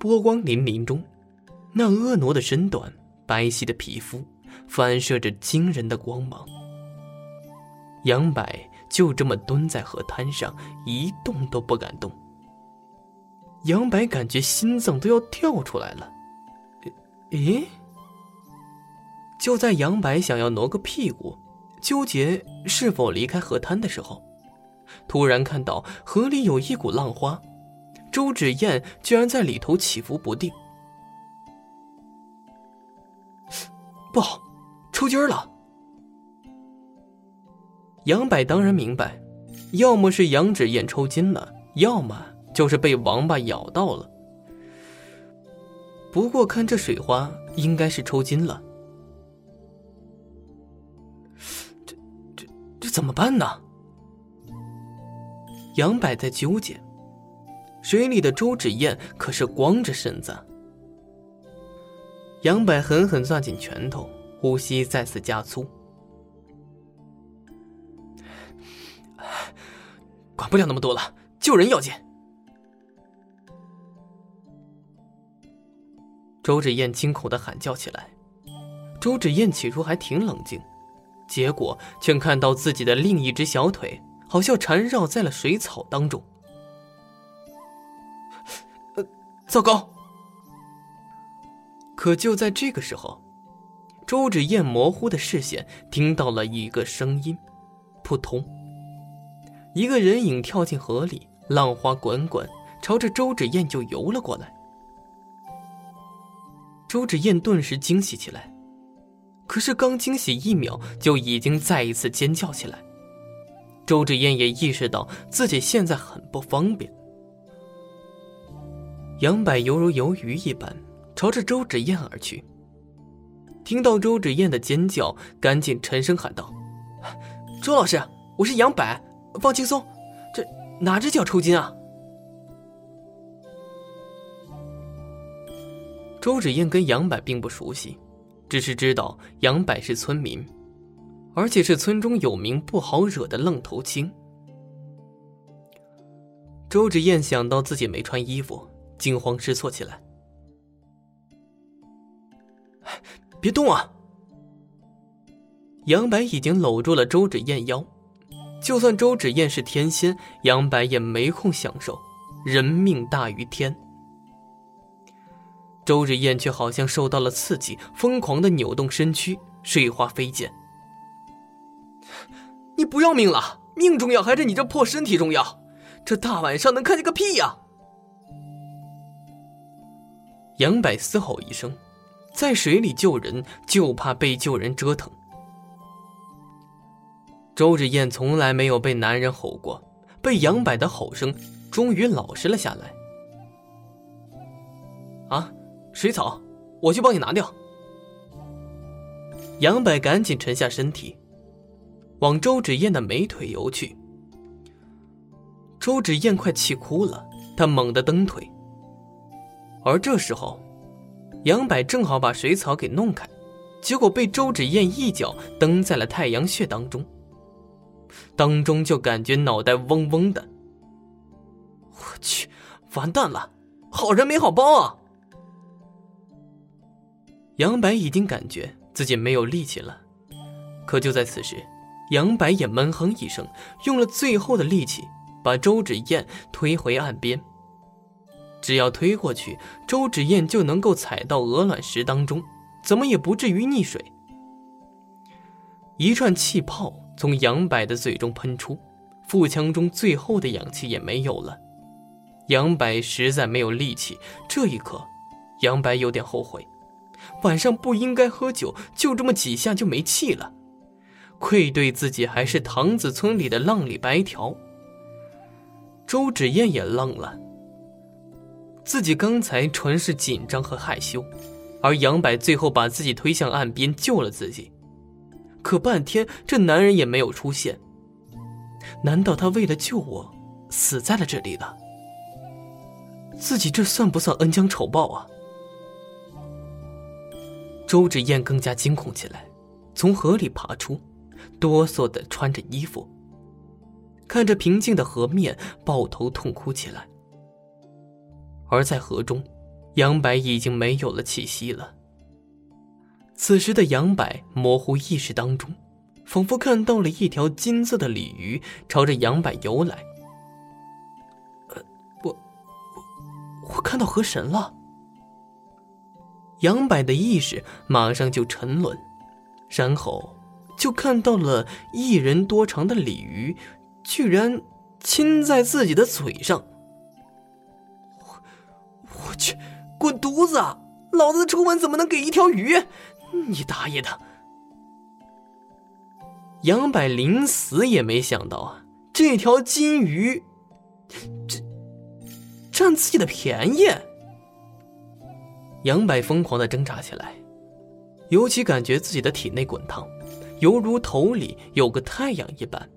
波光粼粼中，那婀娜的身段、白皙的皮肤，反射着惊人的光芒。杨柏就这么蹲在河滩上，一动都不敢动。杨柏感觉心脏都要跳出来了。咦？就在杨柏想要挪个屁股，纠结是否离开河滩的时候，突然看到河里有一股浪花，周芷燕居然在里头起伏不定。不好，抽筋了！杨柏当然明白，要么是杨芷燕抽筋了，要么就是被王八咬到了。不过看这水花，应该是抽筋了。这、这、这怎么办呢？杨柏在纠结。水里的周芷燕可是光着身子。杨柏狠狠攥紧拳头，呼吸再次加粗。管不了那么多了，救人要紧。周芷燕惊恐的喊叫起来。周芷燕起初还挺冷静，结果却看到自己的另一只小腿好像缠绕在了水草当中。糟糕！可就在这个时候，周芷燕模糊的视线听到了一个声音：“扑通！”一个人影跳进河里，浪花滚滚，朝着周芷燕就游了过来。周芷燕顿时惊喜起来，可是刚惊喜一秒，就已经再一次尖叫起来。周芷燕也意识到自己现在很不方便。杨柏犹如游鱼一般。朝着周芷燕而去。听到周芷燕的尖叫，赶紧沉声喊道：“周老师，我是杨柏，放轻松，这哪只脚抽筋啊？”周芷燕跟杨柏并不熟悉，只是知道杨柏是村民，而且是村中有名不好惹的愣头青。周芷燕想到自己没穿衣服，惊慌失措起来。别动啊！杨白已经搂住了周芷燕腰，就算周芷燕是天仙，杨白也没空享受。人命大于天。周芷燕却好像受到了刺激，疯狂的扭动身躯，水花飞溅。你不要命了？命重要还是你这破身体重要？这大晚上能看见个屁呀！杨柏嘶吼一声。在水里救人，就怕被救人折腾。周芷燕从来没有被男人吼过，被杨柏的吼声终于老实了下来。啊，水草，我去帮你拿掉。杨柏赶紧沉下身体，往周芷燕的美腿游去。周芷燕快气哭了，她猛地蹬腿，而这时候。杨柏正好把水草给弄开，结果被周芷燕一脚蹬在了太阳穴当中。当中就感觉脑袋嗡嗡的。我去，完蛋了，好人没好报啊！杨柏已经感觉自己没有力气了，可就在此时，杨柏也闷哼一声，用了最后的力气把周芷燕推回岸边。只要推过去，周芷燕就能够踩到鹅卵石当中，怎么也不至于溺水。一串气泡从杨柏的嘴中喷出，腹腔中最后的氧气也没有了。杨柏实在没有力气。这一刻，杨柏有点后悔，晚上不应该喝酒，就这么几下就没气了，愧对自己还是塘子村里的浪里白条。周芷燕也愣了。自己刚才纯是紧张和害羞，而杨柏最后把自己推向岸边救了自己，可半天这男人也没有出现。难道他为了救我，死在了这里了？自己这算不算恩将仇报啊？周芷燕更加惊恐起来，从河里爬出，哆嗦的穿着衣服，看着平静的河面，抱头痛哭起来。而在河中，杨白已经没有了气息了。此时的杨白模糊意识当中，仿佛看到了一条金色的鲤鱼朝着杨白游来。呃，我，我看到河神了。杨柏的意识马上就沉沦，然后就看到了一人多长的鲤鱼，居然亲在自己的嘴上。滚犊子！老子出门怎么能给一条鱼？你大爷的！杨柏临死也没想到啊，这条金鱼，这占自己的便宜。杨柏疯狂的挣扎起来，尤其感觉自己的体内滚烫，犹如头里有个太阳一般。